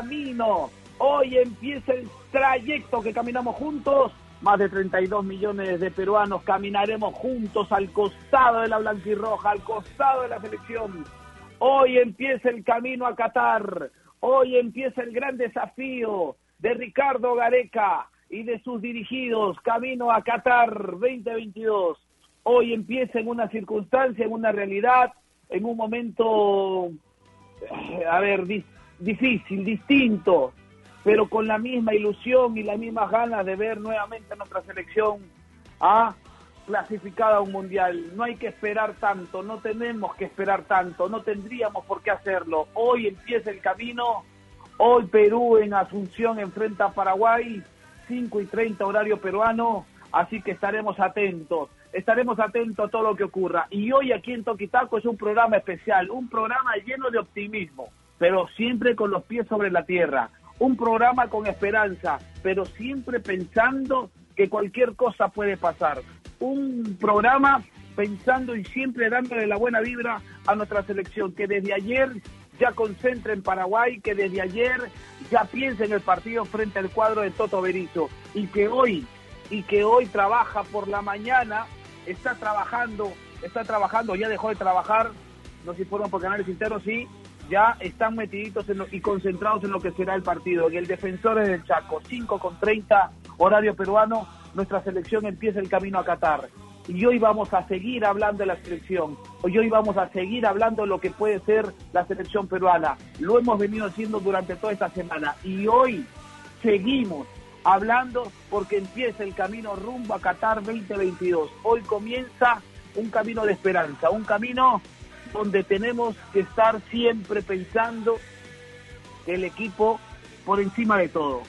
camino, hoy empieza el trayecto que caminamos juntos. Más de 32 millones de peruanos caminaremos juntos al costado de la blanquirroja, al costado de la selección. Hoy empieza el camino a Qatar. Hoy empieza el gran desafío de Ricardo Gareca y de sus dirigidos camino a Qatar 2022. Hoy empieza en una circunstancia, en una realidad, en un momento, eh, a ver, difícil, distinto, pero con la misma ilusión y las mismas ganas de ver nuevamente a nuestra selección a clasificada a un mundial. No hay que esperar tanto, no tenemos que esperar tanto, no tendríamos por qué hacerlo. Hoy empieza el camino, hoy Perú en Asunción enfrenta a Paraguay, 5 y 30 horario peruano, así que estaremos atentos, estaremos atentos a todo lo que ocurra. Y hoy aquí en Toquitaco es un programa especial, un programa lleno de optimismo, pero siempre con los pies sobre la tierra. Un programa con esperanza, pero siempre pensando que cualquier cosa puede pasar. Un programa pensando y siempre dándole la buena vibra a nuestra selección, que desde ayer ya concentra en Paraguay, que desde ayer ya piensa en el partido frente al cuadro de Toto Berizo y que hoy y que hoy trabaja por la mañana, está trabajando, está trabajando, ya dejó de trabajar, no sé si fueron por canales internos, sí, ya están metiditos y concentrados en lo que será el partido. En el defensor del Chaco, 5 con 30, horario peruano, nuestra selección empieza el camino a Qatar. Y hoy vamos a seguir hablando de la selección. Y hoy vamos a seguir hablando de lo que puede ser la selección peruana. Lo hemos venido haciendo durante toda esta semana. Y hoy seguimos hablando porque empieza el camino rumbo a Qatar 2022. Hoy comienza un camino de esperanza, un camino donde tenemos que estar siempre pensando que el equipo por encima de todo,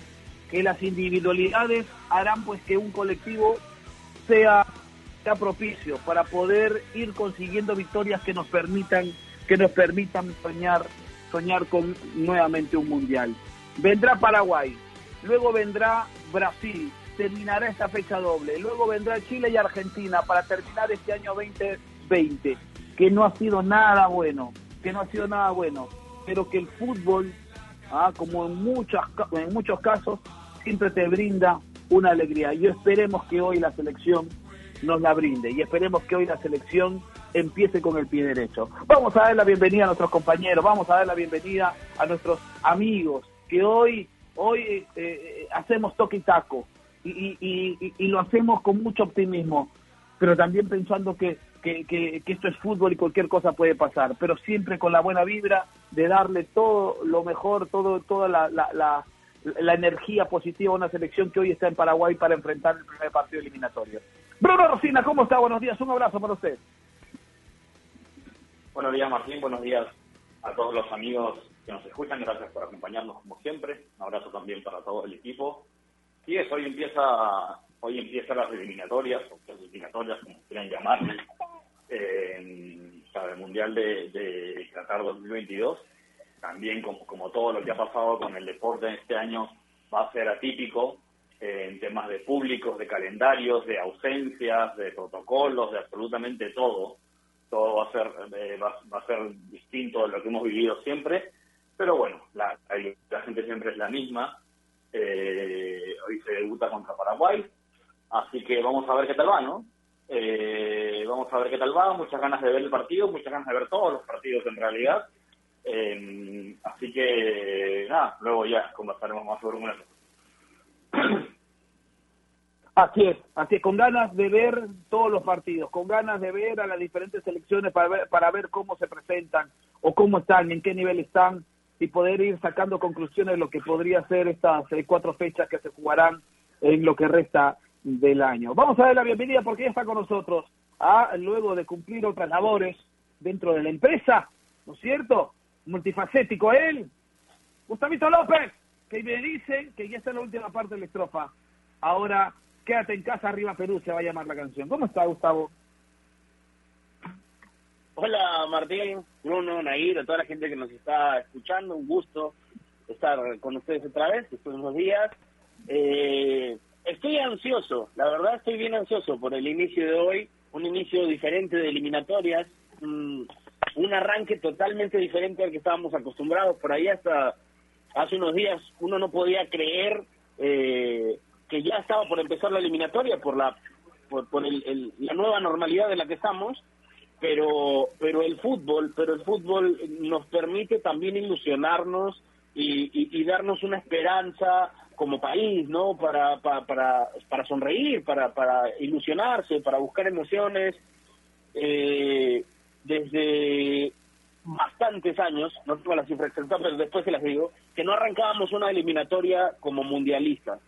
que las individualidades harán pues que un colectivo sea, sea propicio para poder ir consiguiendo victorias que nos permitan que nos permitan soñar soñar con nuevamente un mundial. Vendrá Paraguay, luego vendrá Brasil, terminará esta fecha doble, luego vendrá Chile y Argentina para terminar este año 2020, que no ha sido nada bueno, que no ha sido nada bueno, pero que el fútbol, ah, como en, muchas, en muchos casos, siempre te brinda una alegría. Y esperemos que hoy la selección nos la brinde y esperemos que hoy la selección empiece con el pie derecho. Vamos a dar la bienvenida a nuestros compañeros, vamos a dar la bienvenida a nuestros amigos que hoy, hoy eh, eh, hacemos toque y taco y, y, lo hacemos con mucho optimismo, pero también pensando que, que, esto es fútbol y cualquier cosa puede pasar, pero siempre con la buena vibra de darle todo lo mejor, todo, toda la, la la energía positiva a una selección que hoy está en Paraguay para enfrentar el primer partido eliminatorio. Bruno Rosina, ¿cómo está? Buenos días, un abrazo para usted. Buenos días, Martín, buenos días a todos los amigos que nos escuchan, gracias por acompañarnos como siempre, un abrazo también para todo el equipo. Y es, hoy empieza, hoy empieza las eliminatorias, o las eliminatorias, como quieran llamarle, eh, el Mundial de, de Qatar 2022 también como, como todo lo que ha pasado con el deporte en este año va a ser atípico eh, en temas de públicos, de calendarios, de ausencias, de protocolos, de absolutamente todo. Todo va a ser eh, va, a ser distinto de lo que hemos vivido siempre, pero bueno, la, la gente siempre es la misma. Eh, hoy se debuta contra Paraguay, así que vamos a ver qué tal va, ¿no? vamos a ver qué tal va, muchas ganas de ver el partido, muchas ganas de ver todos los partidos en realidad. Eh, así que, nada, luego ya conversaremos más sobre un Así es, así es, con ganas de ver todos los partidos, con ganas de ver a las diferentes selecciones para ver, para ver cómo se presentan o cómo están, en qué nivel están y poder ir sacando conclusiones de lo que podría ser estas eh, cuatro fechas que se jugarán en lo que resta del año. Vamos a dar la bienvenida porque ya está con nosotros, a, luego de cumplir otras labores dentro de la empresa, ¿no es cierto? multifacético él, Gustavito López, que me dicen que ya está en la última parte de la estrofa. Ahora, quédate en casa, arriba Perú, se va a llamar la canción. ¿Cómo está, Gustavo? Hola, Martín, Bruno, Nair, a toda la gente que nos está escuchando, un gusto estar con ustedes otra vez, después de días. Eh, estoy ansioso, la verdad estoy bien ansioso por el inicio de hoy, un inicio diferente de eliminatorias, un, un arranque totalmente diferente al que estábamos acostumbrados. Por ahí hasta hace unos días uno no podía creer eh, que ya estaba por empezar la eliminatoria por la por, por el, la nueva normalidad de la que estamos pero pero el fútbol pero el fútbol nos permite también ilusionarnos y, y, darnos una esperanza como país no para para para, sonreír para para ilusionarse para buscar emociones eh, desde bastantes años, no tengo la cifra exacta, pero después se las digo, que no arrancábamos una eliminatoria como mundialista,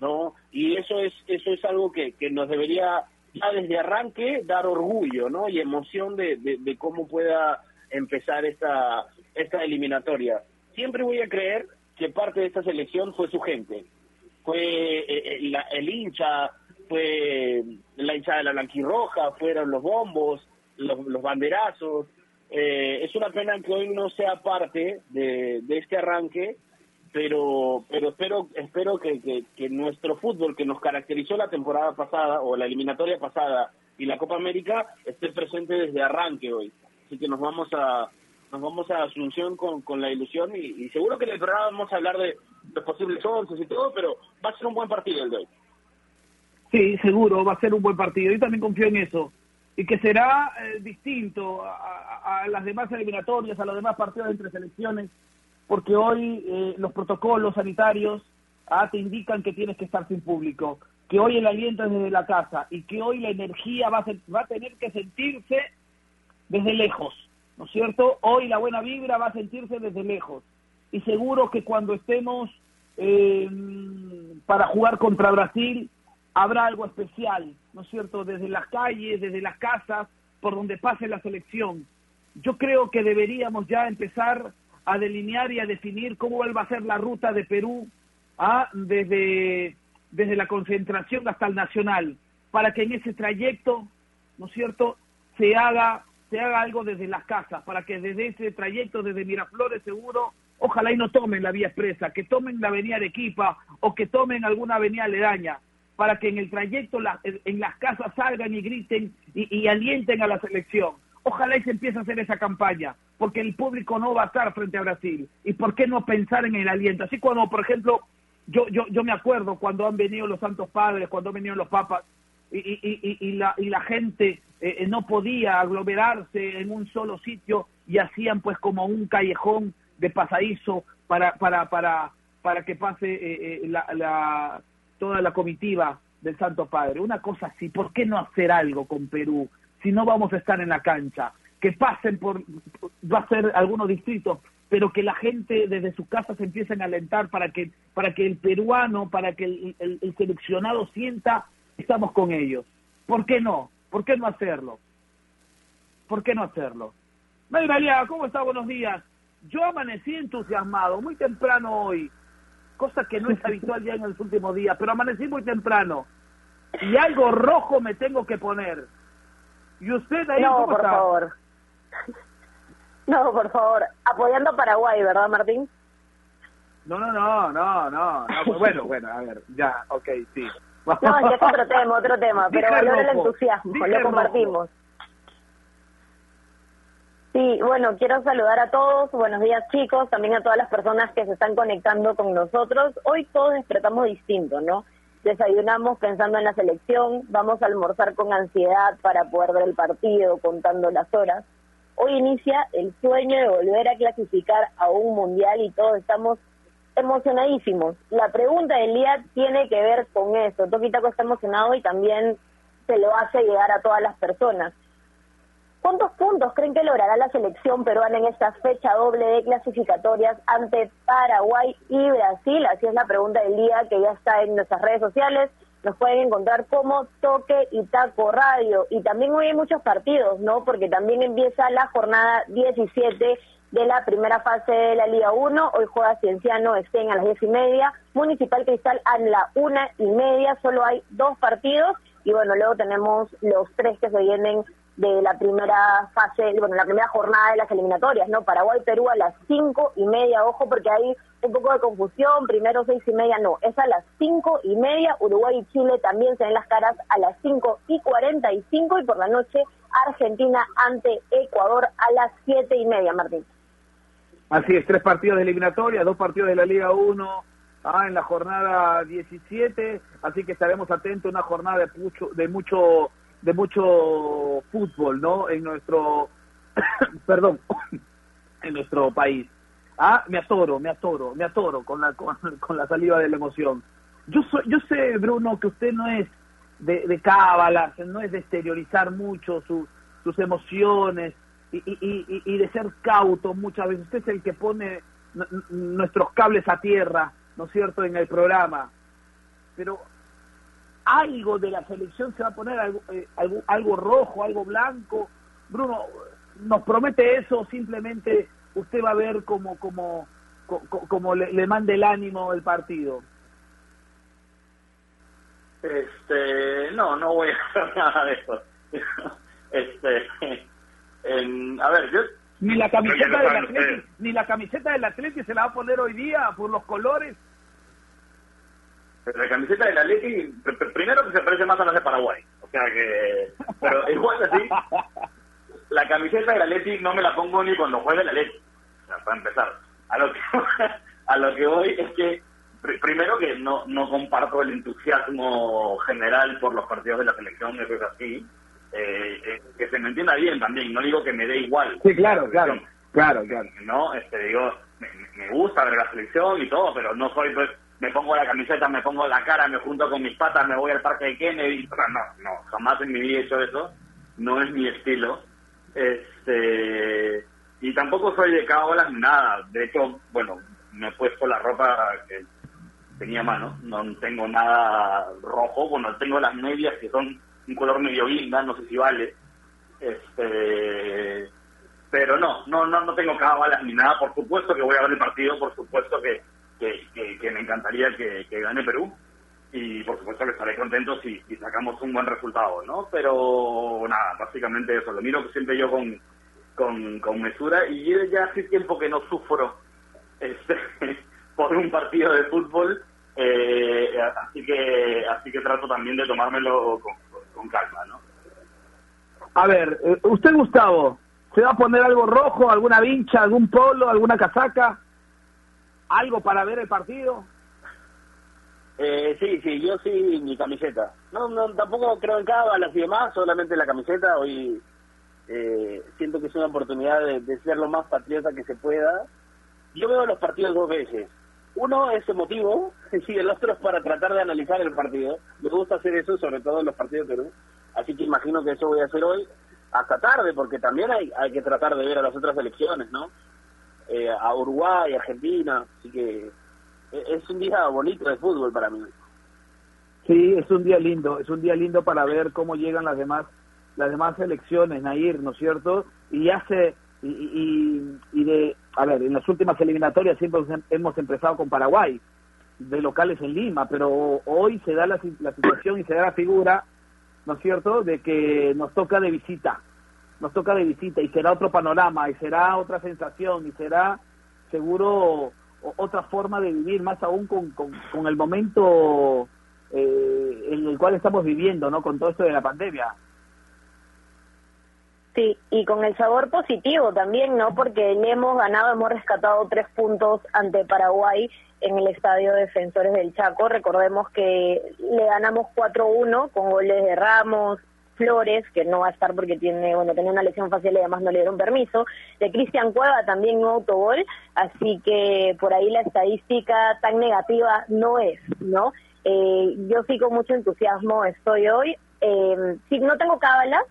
¿no? Y eso es eso es algo que, que nos debería ya desde arranque dar orgullo, ¿no? Y emoción de, de, cómo pueda empezar esta esta eliminatoria. Siempre voy a creer que parte de esta selección fue su gente, fue eh, eh, el hincha, fue la hincha de la blanquirroja, fueron los bombos, los, banderazos, eh, es una pena que hoy no sea parte de, este arranque, pero pero espero espero que, que, nuestro fútbol que nos caracterizó la temporada pasada o la eliminatoria pasada y la Copa América esté presente desde arranque hoy. Así que nos vamos a nos vamos a Asunción con, con la ilusión y, seguro que en el programa vamos a hablar de los posibles once y todo, pero va a ser un buen partido el de hoy. Sí, seguro, va a ser un buen partido. Yo también confío en eso y que será eh, distinto a, las demás eliminatorias, a los demás partidos entre selecciones, porque hoy eh, los protocolos sanitarios ah, te indican que tienes que estar sin público, que hoy el aliento es desde la casa y que hoy la energía va a, va a tener que sentirse desde lejos, ¿no es cierto? Hoy la buena vibra va a sentirse desde lejos y seguro que cuando estemos eh, para jugar contra Brasil, habrá algo especial, ¿no es cierto?, desde las calles, desde las casas, por donde pase la selección. Yo creo que deberíamos ya empezar a delinear y a definir cómo va a ser la ruta de Perú ¿ah? desde, desde la concentración hasta el nacional, para que en ese trayecto, ¿no es cierto?, se haga, se haga algo desde las casas, para que desde ese trayecto, desde Miraflores seguro, ojalá y no tomen la vía expresa, que tomen la avenida Arequipa o que tomen alguna avenida aledaña, para que en el trayecto en las casas salgan y griten y, alienten a la selección. Ojalá y se empiece a hacer esa campaña, porque el público no va a estar frente a Brasil. ¿Y por qué no pensar en el aliento? Así cuando, por ejemplo, yo, yo, yo me acuerdo cuando han venido los santos padres, cuando han venido los papas, y, y, y, la, y la gente eh, no podía aglomerarse en un solo sitio y hacían pues como un callejón de pasadizo para, para, para, para que pase eh, eh, la, toda la comitiva del Santo Padre. Una cosa así, ¿por qué no hacer algo con Perú si no vamos a estar en la cancha? Que pasen por, va a ser algunos distritos, pero que la gente desde sus casas empiecen a alentar para que, para que el peruano, para que el, seleccionado sienta estamos con ellos. ¿Por qué no? ¿Por qué no hacerlo? ¿Por qué no hacerlo? Mayra ¿cómo está? Buenos días. Yo amanecí entusiasmado, muy temprano hoy cosa que no es habitual ya en los últimos días, pero amanecí muy temprano y algo rojo me tengo que poner. ¿Y usted ahí no, por favor. No, por favor. Apoyando a Paraguay, ¿verdad, Martín? No, no, no, no, no. bueno, bueno, a ver, ya, ok, sí. No, ya es otro tema, otro tema, pero valoro el entusiasmo, lo compartimos. Sí, bueno, quiero saludar a todos. Buenos días, chicos. También a todas las personas que se están conectando con nosotros. Hoy todos despertamos distinto, ¿no? Desayunamos pensando en la selección, vamos a almorzar con ansiedad para poder ver el partido, contando las horas. Hoy inicia el sueño de volver a clasificar a un mundial y todos estamos emocionadísimos. La pregunta del día tiene que ver con eso. Toquitaco está emocionado y también se lo hace llegar a todas las personas. ¿Cuántos puntos creen que logrará la selección peruana en esta fecha doble de clasificatorias ante Paraguay y Brasil? Así es la pregunta del día que ya está en nuestras redes sociales. Nos pueden encontrar como Toque y Taco Radio. Y también hoy hay muchos partidos, ¿no? Porque también empieza la jornada 17 de la primera fase de la Liga 1. Hoy juega Cienciano Estén a las 10 y media. Municipal Cristal a la una y media. Solo hay dos partidos. Y bueno, luego tenemos los tres que se vienen de la primera fase, bueno, la primera jornada de las eliminatorias, ¿no? Paraguay-Perú a las cinco y media, ojo, porque hay un poco de confusión, primero seis y media, no, es a las cinco y media, Uruguay y Chile también se ven las caras a las cinco y cuarenta y cinco, y por la noche Argentina ante Ecuador a las siete y media, Martín. Así es, tres partidos de eliminatoria, dos partidos de la Liga 1 ah, en la jornada 17, así que estaremos atentos a una jornada de mucho, de mucho, de mucho fútbol, ¿no? En nuestro, perdón, en nuestro país. Ah, me atoro, me atoro, me atoro con la, con, la saliva de la emoción. Yo, soy, yo sé, Bruno, que usted no es de, de cábalas, no es de exteriorizar mucho sus emociones, y, y, y, de ser cauto muchas veces. Usted es el que pone nuestros cables a tierra, ¿no es cierto?, en el programa. Pero algo de la selección se va a poner, algo, eh, algo, algo rojo, algo blanco. Bruno, ¿nos promete eso simplemente usted va a ver como, como, como, le, le mande el ánimo el partido? Este, no, no voy a hacer nada de eso. este, a ver, yo... Ni la camiseta del Atlético, ni la camiseta del Atlético se la va a poner hoy día por los colores. la camiseta del Atlético, primero que se parece más a las de Paraguay. O sea que, pero igual así, la camiseta del Atlético no me la pongo ni cuando juega el Atlético. O sea, para empezar. A lo que, a lo que voy es que primero que no, no comparto el entusiasmo general por los partidos de la selección, eso es así. Eh, eh, que se me entienda bien también, no digo que me dé igual. Sí, claro, claro, claro, claro. No, este, digo, me, gusta ver la selección y todo, pero no soy, pues, me pongo la camiseta, me pongo la cara, me junto con mis patas, me voy al parque de Kennedy, no, no, jamás en mi vida he hecho eso, no es mi estilo. Este, y tampoco soy de cábalas ni nada, de hecho, bueno, me he puesto la ropa que tenía mano, no tengo nada rojo, bueno, tengo las medias que son un color medio guinda, no sé si vale. Este, pero no, no, no, no tengo cábalas ni nada. Por supuesto que voy a ver el partido, por supuesto que, que, me encantaría que, gane Perú y por supuesto que estaré contento si, sacamos un buen resultado, ¿no? Pero nada, básicamente eso, lo miro siempre yo con, con, con mesura y ya hace tiempo que no sufro este, por un partido de fútbol, eh, así que así que trato también de tomármelo con, con calma, ¿no? A ver, eh, usted Gustavo, ¿se va a poner algo rojo, alguna vincha, algún polo, alguna casaca? ¿Algo para ver el partido? Eh, sí, sí, yo sí, mi camiseta. No, no, tampoco creo en cábalas y demás, solamente la camiseta. Hoy eh, siento que es una oportunidad de, de, ser lo más patriota que se pueda. Yo veo los partidos dos veces. Uno es emotivo y el otro es para tratar de analizar el partido. Me gusta hacer eso, sobre todo en los partidos de Perú. Así que imagino que eso voy a hacer hoy hasta tarde, porque también hay, hay que tratar de ver a las otras elecciones, ¿no? Eh, a Uruguay, Argentina. Así que e, es un día bonito de fútbol para mí. Sí, es un día lindo, es un día lindo para ver cómo llegan las demás las demás elecciones, Nair, ¿no es cierto? Y hace y, y, y de a ver, en las últimas eliminatorias siempre hemos empezado con Paraguay, de locales en Lima, pero hoy se da la, situación y se da la figura, ¿no es cierto?, de que nos toca de visita, nos toca de visita y será otro panorama y será otra sensación y será seguro otra forma de vivir, más aún con, con, el momento eh, en el cual estamos viviendo, ¿no?, con todo esto de la pandemia. Sí, y con el sabor positivo también, ¿no? Porque le hemos ganado, hemos rescatado tres puntos ante Paraguay en el Estadio Defensores del Chaco. Recordemos que le ganamos 4-1 con goles de Ramos, Flores, que no va a estar porque tiene, bueno, tenía una lesión facial y además no le dieron permiso, de Cristian Cueva también un autogol, así que por ahí la estadística tan negativa no es, ¿no? Eh, yo sí con mucho entusiasmo estoy hoy. Eh, sí, no tengo cábalas,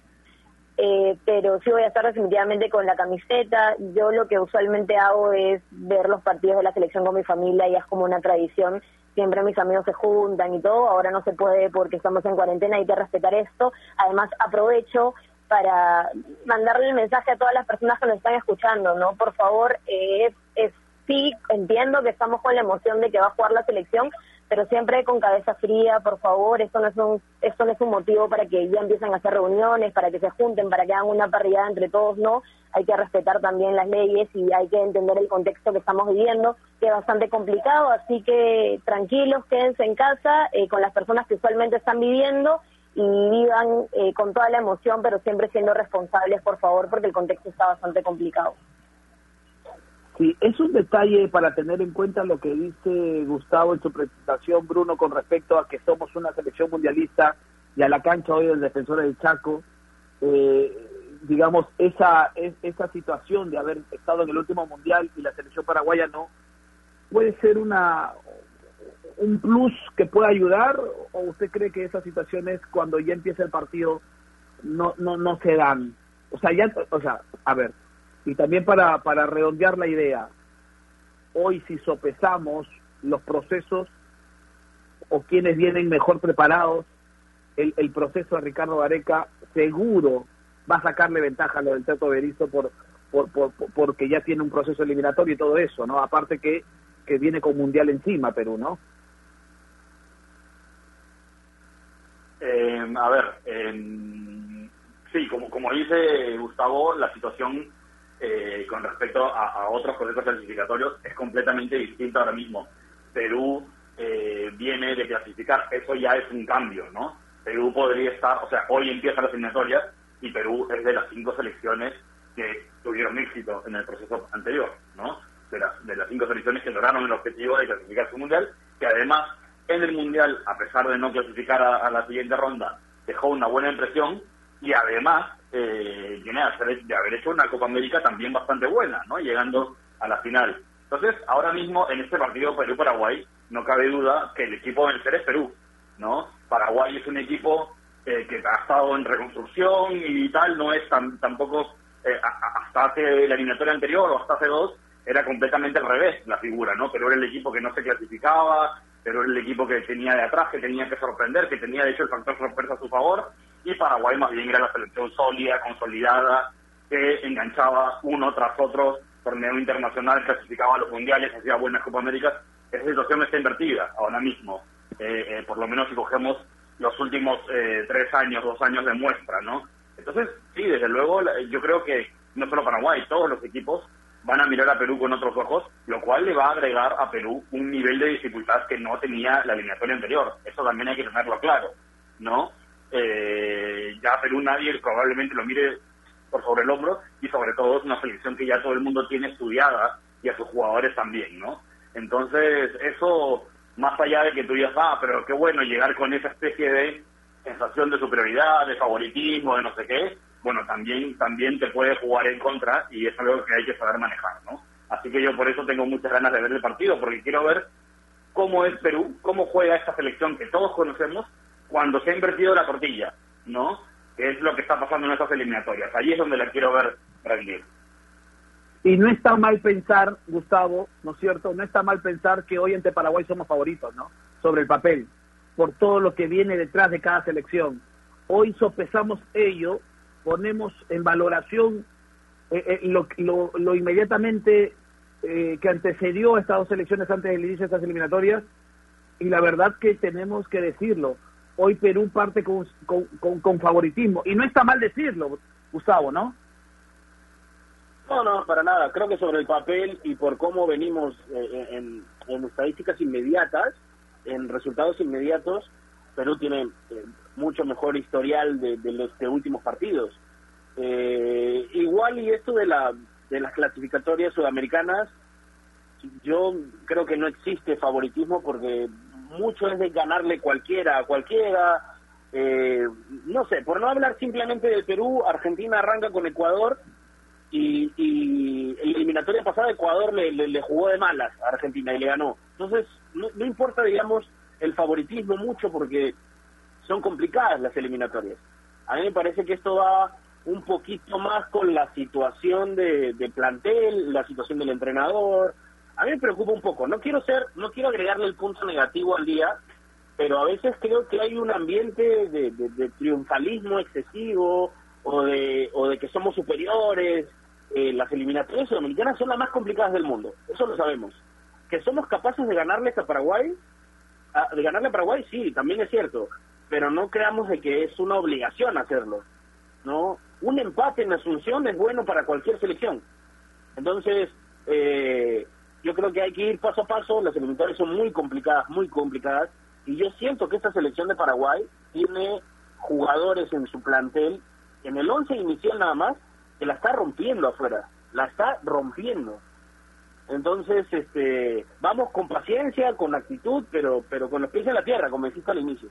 eh, pero sí voy a estar definitivamente con la camiseta. Yo lo que usualmente hago es ver los partidos de la selección con mi familia y es como una tradición. Siempre mis amigos se juntan y todo. Ahora no se puede porque estamos en cuarentena, hay que respetar esto. Además, aprovecho para mandarle el mensaje a todas las personas que nos están escuchando, ¿no? Por favor, eh, es, sí, entiendo que estamos con la emoción de que va a jugar la selección, pero siempre con cabeza fría, por favor, esto no es un, esto no es un motivo para que ya empiecen a hacer reuniones, para que se junten, para que hagan una parrillada entre todos, no, hay que respetar también las leyes y hay que entender el contexto que estamos viviendo, que es bastante complicado, así que tranquilos, quédense en casa eh, con las personas que usualmente están viviendo y vivan eh, con toda la emoción, pero siempre siendo responsables, por favor, porque el contexto está bastante complicado. Sí, es un detalle para tener en cuenta lo que dice Gustavo en su presentación, Bruno, con respecto a que somos una selección mundialista y a la cancha hoy del defensor del Chaco. Eh, digamos, esa, esa situación de haber estado en el último mundial y la selección paraguaya no, puede ser una un plus que pueda ayudar o usted cree que esas situaciones cuando ya empieza el partido no no no se dan o sea ya o sea a ver y también para, para redondear la idea, hoy si sopesamos los procesos o quienes vienen mejor preparados, el, proceso de Ricardo Gareca seguro va a sacarle ventaja a lo del Teto Berizo por, por, por, porque ya tiene un proceso eliminatorio y todo eso, ¿no? Aparte que, que viene con Mundial encima Perú, ¿no? Eh, a ver, eh, sí, como, como dice Gustavo, la situación eh, con respecto a, otros procesos clasificatorios es completamente distinto ahora mismo. Perú eh, viene de clasificar, eso ya es un cambio, ¿no? Perú podría estar, o sea, hoy empieza la eliminatoria y Perú es de las cinco selecciones que tuvieron éxito en el proceso anterior, ¿no? De las, de las cinco selecciones que lograron el objetivo de clasificar su mundial, que además en el mundial, a pesar de no clasificar a la siguiente ronda, dejó una buena impresión y además eh, viene a de haber hecho una Copa América también bastante buena, ¿no? Llegando a la final. Entonces, ahora mismo en este partido Perú-Paraguay, no cabe duda que el equipo a vencer es Perú, ¿no? Paraguay es un equipo eh, que ha estado en reconstrucción y tal, no es tan, tampoco eh, hasta hace la eliminatoria anterior o hasta hace dos, era completamente al revés la figura, ¿no? Pero era el equipo que no se clasificaba, pero era el equipo que tenía de atrás, que tenía que sorprender, que tenía de hecho el factor sorpresa a su favor, y Paraguay más bien era la selección sólida, consolidada, que enganchaba uno tras otro torneo internacional, clasificaba a los mundiales, hacía buenas Copa Américas. Esa situación está invertida ahora mismo, eh, eh, por lo menos si cogemos los últimos eh, tres años, dos años de muestra, ¿no? Entonces, sí, desde luego, yo creo que no solo Paraguay, todos los equipos van a mirar a Perú con otros ojos, lo cual le va a agregar a Perú un nivel de dificultad que no tenía la eliminatoria anterior. Eso también hay que tenerlo claro, ¿no? Eh, ya Perú nadie probablemente lo mire por sobre el hombro y sobre todo es una selección que ya todo el mundo tiene estudiada y a sus jugadores también, ¿no? Entonces, eso, más allá de que tú digas, ah, pero qué bueno llegar con esa especie de sensación de superioridad, de favoritismo, de no sé qué, bueno, también, también te puede jugar en contra y es algo que hay que saber manejar, ¿no? Así que yo por eso tengo muchas ganas de ver el partido, porque quiero ver cómo es Perú, cómo juega esta selección que todos conocemos cuando se ha invertido la tortilla, ¿no? Que es lo que está pasando en estas eliminatorias. Allí es donde la quiero ver rendir. Y no está mal pensar, Gustavo, ¿no es cierto? No está mal pensar que hoy entre Paraguay somos favoritos, ¿no? Sobre el papel, por todo lo que viene detrás de cada selección. Hoy sopesamos ello, ponemos en valoración eh, eh, lo, inmediatamente eh, que antecedió a estas dos selecciones antes del inicio de estas eliminatorias, y la verdad que tenemos que decirlo, hoy Perú parte con, con, favoritismo. Y no está mal decirlo, Gustavo, ¿no? No, no, para nada. Creo que sobre el papel y por cómo venimos eh, en, en, estadísticas inmediatas, en resultados inmediatos, Perú tiene eh, mucho mejor historial de, los últimos partidos. Eh, igual y esto de, la, de las clasificatorias sudamericanas, yo creo que no existe favoritismo porque mucho es de ganarle cualquiera a cualquiera. Eh, no sé, por no hablar simplemente del Perú, Argentina arranca con Ecuador y, y la eliminatoria pasada Ecuador le, le, jugó de malas a Argentina y le ganó. Entonces, no, no importa, digamos, el favoritismo mucho porque son complicadas las eliminatorias. A mí me parece que esto va un poquito más con la situación de, de plantel, la situación del entrenador, a mí me preocupa un poco. No quiero ser, no quiero agregarle el punto negativo al día, pero a veces creo que hay un ambiente de, triunfalismo excesivo o de, o de que somos superiores. Eh, las eliminatorias sudamericanas son las más complicadas del mundo, eso lo sabemos. Que somos capaces de ganarles a Paraguay, de ganarle a Paraguay, sí, también es cierto, pero no creamos de que es una obligación hacerlo, ¿no? Un empate en Asunción es bueno para cualquier selección. Entonces, eh, yo creo que hay que ir paso a paso, las eliminatorias son muy complicadas, muy complicadas, y yo siento que esta selección de Paraguay tiene jugadores en su plantel, en el 11 inicial nada más, que la está rompiendo afuera, la está rompiendo. Entonces, este, vamos con paciencia, con actitud, pero, pero con los pies en la tierra, como dijiste al inicio.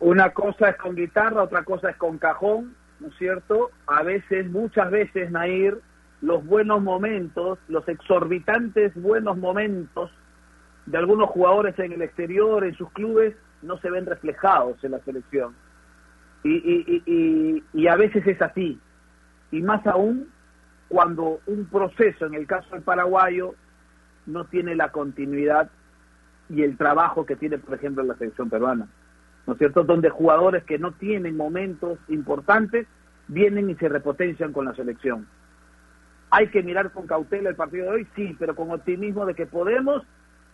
Una cosa es con guitarra, otra cosa es con cajón, ¿no es cierto? A veces, muchas veces, Nair, los buenos momentos, los exorbitantes buenos momentos de algunos jugadores en el exterior, en sus clubes, no se ven reflejados en la selección. Y, y, y, y, a veces es así. Y más aún cuando un proceso, en el caso del paraguayo, no tiene la continuidad y el trabajo que tiene, por ejemplo, la selección peruana. ¿No es cierto? Donde jugadores que no tienen momentos importantes vienen y se repotencian con la selección. Hay que mirar con cautela el partido de hoy, sí, pero con optimismo de que podemos.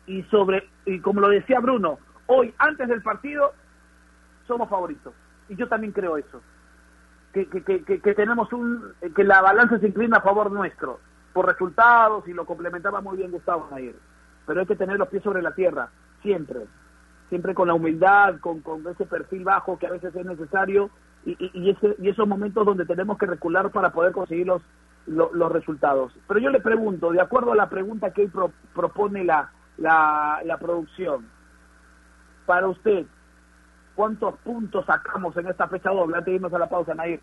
Y sobre y como lo decía Bruno, hoy antes del partido somos favoritos. Y yo también creo eso. Que, tenemos un que la balanza se inclina a favor nuestro. Por resultados y lo complementaba muy bien Gustavo Nair pero hay que tener los pies sobre la tierra siempre. Siempre con la humildad con, con ese perfil bajo que a veces es necesario y, y, ese, y esos momentos donde tenemos que recular para poder conseguir los, los, resultados pero yo le pregunto de acuerdo a la pregunta que hoy propone la, la, la producción para usted ¿Cuántos puntos sacamos en esta fecha doble? Antes de irnos a la pausa, Nair.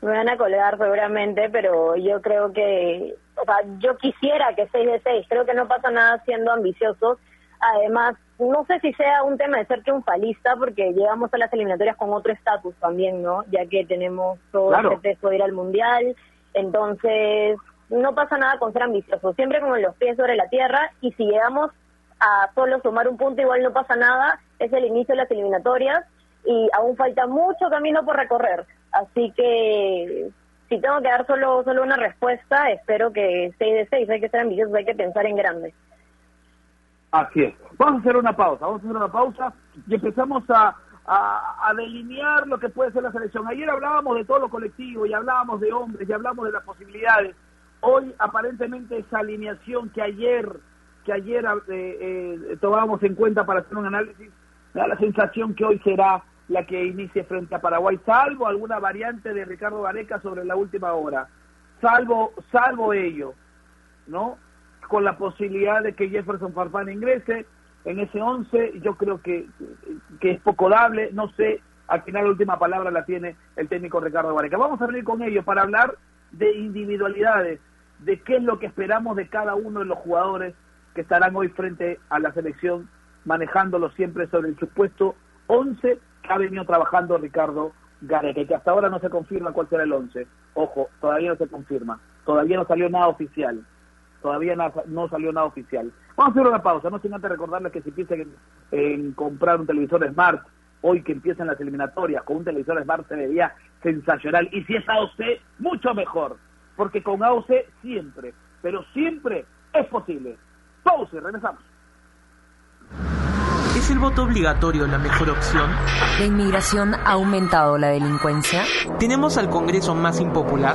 Me van a colgar seguramente, pero yo creo que, o sea, yo quisiera que 6 de 6, creo que no pasa nada siendo ambiciosos. Además, no sé si sea un tema de ser triunfalista, porque llegamos a las eliminatorias con otro estatus también, ¿no? Ya que tenemos todo claro. este peso de ir al Mundial. Entonces, no pasa nada con ser ambiciosos, siempre con los pies sobre la tierra, y si llegamos a solo sumar un punto, igual no pasa nada, es el inicio de las eliminatorias y aún falta mucho camino por recorrer. Así que si tengo que dar solo solo una respuesta, espero que 6 de 6, hay que ser ambiciosos, hay que pensar en grande. Así es. Vamos a hacer una pausa, vamos a hacer una pausa y empezamos a, a, delinear lo que puede ser la selección. Ayer hablábamos de todo lo colectivo y hablábamos de hombres y hablamos de las posibilidades. Hoy aparentemente esa alineación que ayer que ayer eh, eh, tomábamos en cuenta para hacer un análisis da la sensación que hoy será la que inicie frente a Paraguay, salvo alguna variante de Ricardo Vareca sobre la última hora, salvo, salvo ello, ¿no? Con la posibilidad de que Jefferson Farfán ingrese en ese 11, yo creo que, que es poco dable, no sé, al final la última palabra la tiene el técnico Ricardo Vareca. Vamos a venir con ello para hablar de individualidades, de qué es lo que esperamos de cada uno de los jugadores que estarán hoy frente a la selección manejándolo siempre sobre el supuesto 11 que ha venido trabajando Ricardo Gareca, que hasta ahora no se confirma cuál será el 11. Ojo, todavía no se confirma, todavía no salió nada oficial, todavía no, salió nada oficial. Vamos a hacer una pausa, no sin antes recordarles que si piensen en, comprar un televisor Smart, hoy que empiezan las eliminatorias, con un televisor Smart se vería sensacional, y si es AOC, mucho mejor, porque con AOC siempre, pero siempre es posible. Pausa, regresamos. ¿Es el voto obligatorio la mejor opción? ¿La inmigración ha aumentado la delincuencia? ¿Tenemos al Congreso más impopular?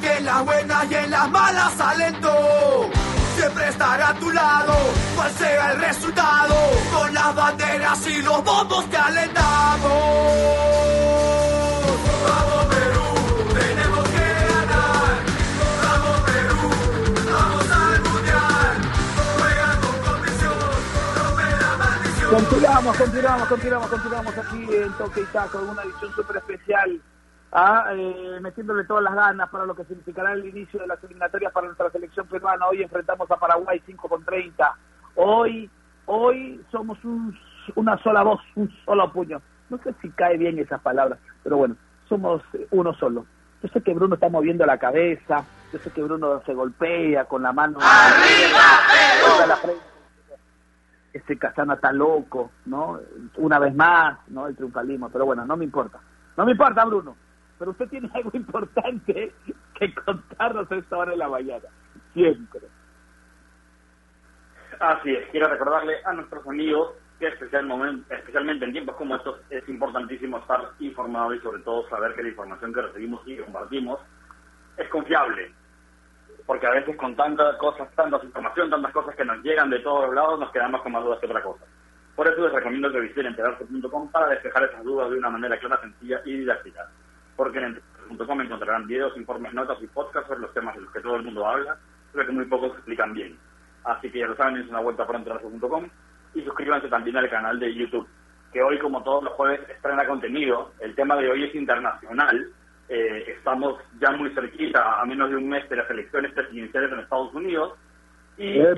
Que en las buenas y en las malas alento siempre estará a tu lado, cual sea el resultado, con las banderas y los bombos te alentamos. Vamos Perú, tenemos que ganar. Vamos Perú, vamos al mundial. Juega con convicción, rompe la maldición. Continuamos, continuamos, continuamos, continuamos aquí en Toque y Taco, una edición súper especial, ah, eh, metiéndole todas las ganas para lo que significará el inicio de las eliminatorias para nuestra selección peruana. Hoy enfrentamos a Paraguay 5 con 30. Hoy, hoy somos un- una sola voz, un solo puño. No sé si cae bien esas palabras, pero bueno, somos eh, uno solo. Yo sé que Bruno está moviendo la cabeza, yo sé que Bruno se golpea con la mano. ¡Arriba, la frente este Casana está loco, ¿no? Una vez más, ¿no? El triunfalismo, pero bueno, no me importa. No me importa, Bruno. Pero usted tiene algo importante que contarnos a esta hora de la mañana. Siempre. Así es, quiero recordarle a nuestros amigos que especial momen- especialmente en tiempos como estos es importantísimo estar informado y sobre todo saber que la información que recibimos y compartimos es confiable. Porque a veces con tantas cosas, tantas información, tantas cosas que nos llegan de todos lados, nos quedamos con más dudas que otra cosa. Por eso les recomiendo que visiten enterarse.com para despejar esas dudas de una manera clara, sencilla y didáctica. Porque en enterarse.com encontrarán videos, informes, notas y podcasts sobre los temas de los que todo el mundo habla, pero que muy pocos explican bien. Así que ya lo saben, es una vuelta por enterarse.com y suscríbanse también al canal de YouTube, que hoy, como todos los jueves, estrena contenido. El tema de hoy es internacional. Eh, estamos ya muy cerquita, a menos de un mes de las elecciones presidenciales en Estados Unidos. Y eh,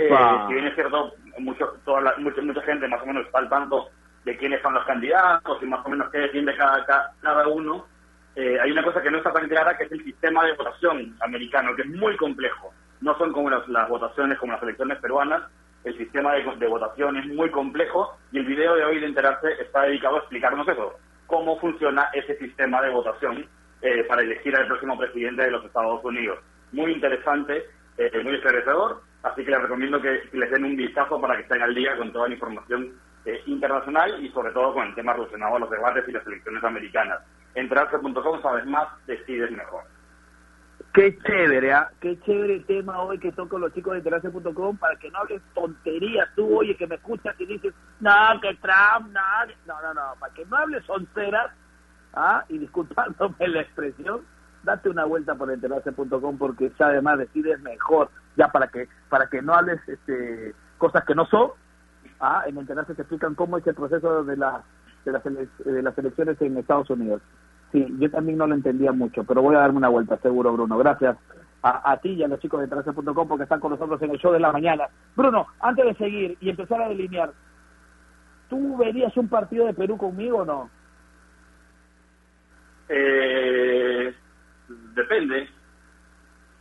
si bien es cierto, mucho, toda la- mucha, mucha gente más o menos está al tanto de quiénes son los candidatos y más o menos qué defiende cada, cada, cada uno, eh, hay una cosa que no está tan clara, que es el sistema de votación americano, que es muy complejo. No son como las, votaciones, como las elecciones peruanas. El sistema de, de votación es muy complejo y el video de hoy de enterarse está dedicado a explicarnos eso, cómo funciona ese sistema de votación eh, para elegir al próximo presidente de los Estados Unidos. Muy interesante, eh, muy esclarecedor, así que les recomiendo que les den un vistazo para que estén al día con toda la información eh, internacional y sobre todo con el tema relacionado a los debates y las elecciones americanas. Entrarse.com, sabes más, decides mejor. Qué chévere, ¿ah? Qué chévere tema hoy que toco los chicos de enterarse.com para que no hables tonterías tú, oye, que me escuchas y dices, no, que Trump, no, que-". no, no, no, para que no hables onceras, ¿ah? Y disculpándome la expresión, date una vuelta por enterarse.com porque sabe más, decides mejor, ya para que para que no hables este cosas que no son, ¿ah? En enterarse te explican cómo es el proceso de las de las, ele- de las elecciones en Estados Unidos. Sí, yo también no lo entendía mucho, pero voy a darme una vuelta, seguro, Bruno. Gracias a, a ti y a los chicos de Trance.com porque están con nosotros en el show de la mañana. Bruno, antes de seguir y empezar a delinear, ¿tú verías un partido de Perú conmigo o no? Eh, depende.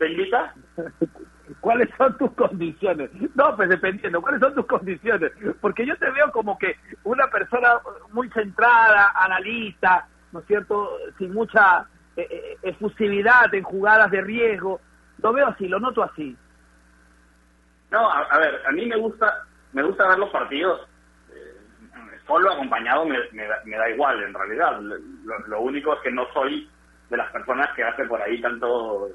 ¿Te invita? ¿Cuáles son tus condiciones? No, pues dependiendo, ¿cuáles son tus condiciones? Porque yo te veo como que una persona muy centrada, analista, ¿no es cierto? Sin mucha eh, eh, efusividad en jugadas de riesgo. Lo veo así, lo noto así. No, a, a ver, a mí me gusta me gusta ver los partidos eh, solo acompañado me, me, da- me da igual en realidad. Lo, lo único es que no soy de las personas que hace por ahí tanto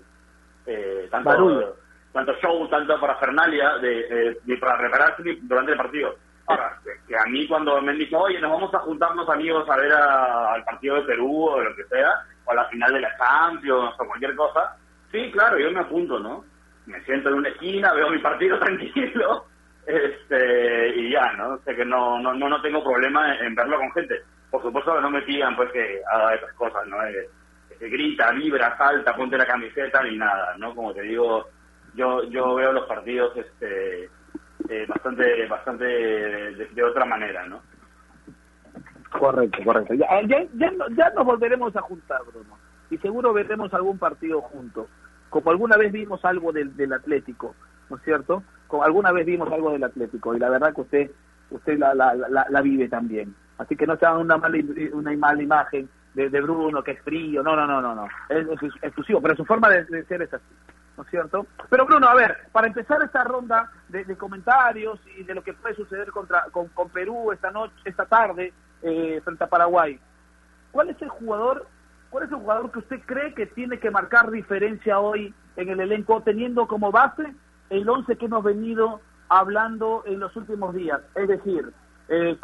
eh, tanto Barullo. tanto show, tanto parafernalia de, eh, ni para repararse ni durante el partido. Ahora, que, a mí cuando me han dicho, oye, nos vamos a juntarnos amigos a ver a- al partido de Perú o lo que sea, o a la final de la Champions o cualquier cosa, sí, claro, yo me apunto, ¿no? Me siento en una esquina, veo mi partido tranquilo, este, y ya, ¿no? Sé que no, no, no, no tengo problema en, en verlo con gente. Por supuesto que no me pidan, pues, que haga esas cosas, ¿no? Eh, que grita, vibra, salta, ponte la camiseta, ni nada, ¿no? Como te digo, yo, yo veo los partidos, este, eh, bastante, bastante de, otra manera, ¿no? Correcto, correcto. Ya, ya, ya, no- ya nos volveremos a juntar, Bruno. Y seguro veremos algún partido juntos. Como alguna vez vimos algo del, del Atlético, ¿no es cierto? Como alguna vez vimos algo del Atlético. Y la verdad que usted usted la, la, la, la vive también. Así que no se hagan una mala, una mala imagen de, Bruno, que es frío. No, no, no, no. no. Es, exclusivo, pero su forma de, de ser es así. ¿no es cierto? Pero Bruno, a ver, para empezar esta ronda de, de comentarios y de lo que puede suceder contra, con, Perú esta noche, esta tarde, eh, frente a Paraguay, ¿cuál es el jugador, cuál ¿Cuál es el jugador que usted cree que tiene que marcar diferencia hoy en el elenco, teniendo como base el 11 que hemos venido hablando en los últimos días? Es decir, eh,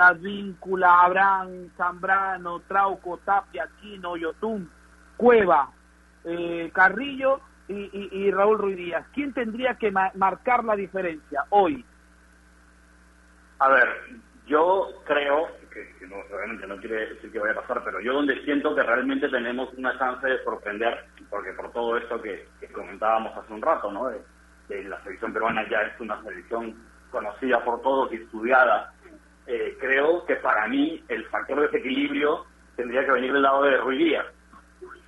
Advíncula, Abraham, Zambrano, Trauco, Tapia, Aquino, Yotún, Cueva, eh, Carrillo y, y- Raúl Ruiz Díaz. ¿Quién tendría que ma- marcar la diferencia hoy? A ver, yo creo, que, que no, realmente no quiere decir que vaya a pasar, pero yo donde siento que realmente tenemos una chance de sorprender, porque por todo esto que, comentábamos hace un rato, ¿no? De la selección peruana ya es una selección conocida por todos y estudiada. Eh, creo que para mí el factor de desequilibrio tendría que venir del lado de Ruiz Díaz.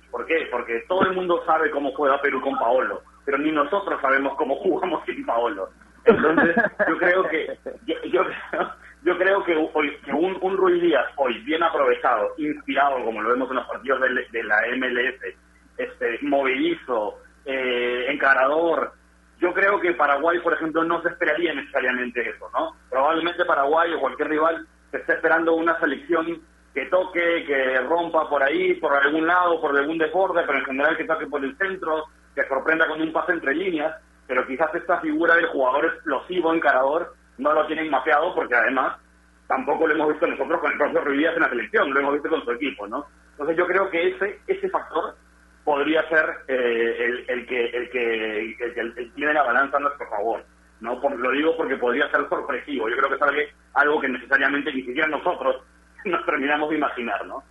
¿Por qué? Porque todo el mundo sabe cómo juega Perú con Paolo, pero ni nosotros sabemos cómo jugamos sin Paolo. Entonces, yo creo que yo, yo yo creo que, hoy, que un, Ruiz Díaz hoy bien aprovechado, inspirado, como lo vemos en los partidos de, la MLS, este, movedizo, eh, encarador, yo creo que Paraguay, por ejemplo, no se esperaría necesariamente eso, ¿no? Probablemente Paraguay o cualquier rival se está esperando una selección que toque, que rompa por ahí, por algún lado, por algún desborde, pero en general que toque por el centro, que sorprenda con un pase entre líneas, pero quizás esta figura del jugador explosivo, encarador, no lo tienen mapeado porque además tampoco lo hemos visto nosotros con el profesor Ruiz en la selección, lo hemos visto con su equipo, ¿no? Entonces yo creo que ese ese factor podría ser eh, el, que el que el que el- tiene la balanza a nuestro favor. No Por- lo digo porque podría ser sorpresivo. Yo creo que es algo, que necesariamente ni siquiera nosotros nos terminamos de imaginar, ¿no?